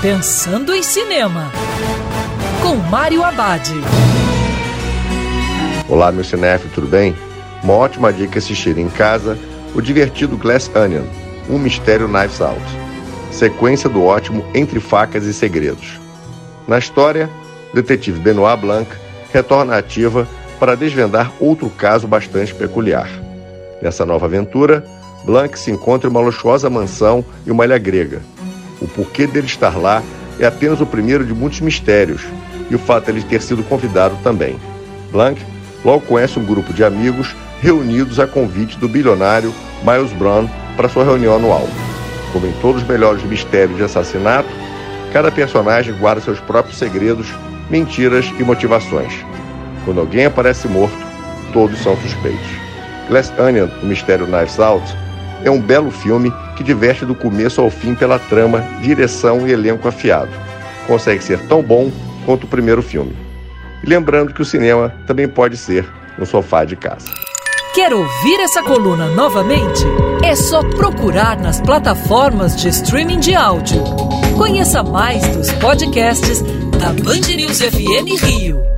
Pensando em Cinema, com Mário Abad. Olá, meu cinéfilo, tudo bem? Uma ótima dica assistir em casa o divertido Glass Onion, um mistério Knives Out. Sequência do ótimo Entre Facas e Segredos. Na história, o detetive Benoit Blanc retorna à ativa para desvendar outro caso bastante peculiar. Nessa nova aventura, Blanc se encontra em uma luxuosa mansão e uma ilha grega, o porquê dele estar lá é apenas o primeiro de muitos mistérios, e o fato de ele ter sido convidado também. Blank logo conhece um grupo de amigos reunidos a convite do bilionário Miles Brown para sua reunião anual. Como em todos os melhores mistérios de assassinato, cada personagem guarda seus próprios segredos, mentiras e motivações. Quando alguém aparece morto, todos são suspeitos. Glass Onion, o mistério Knives Out, é um belo filme que diverte do começo ao fim pela trama, direção e elenco afiado. Consegue ser tão bom quanto o primeiro filme. E lembrando que o cinema também pode ser no sofá de casa. Quer ouvir essa coluna novamente? É só procurar nas plataformas de streaming de áudio. Conheça mais dos podcasts da Band News FM Rio.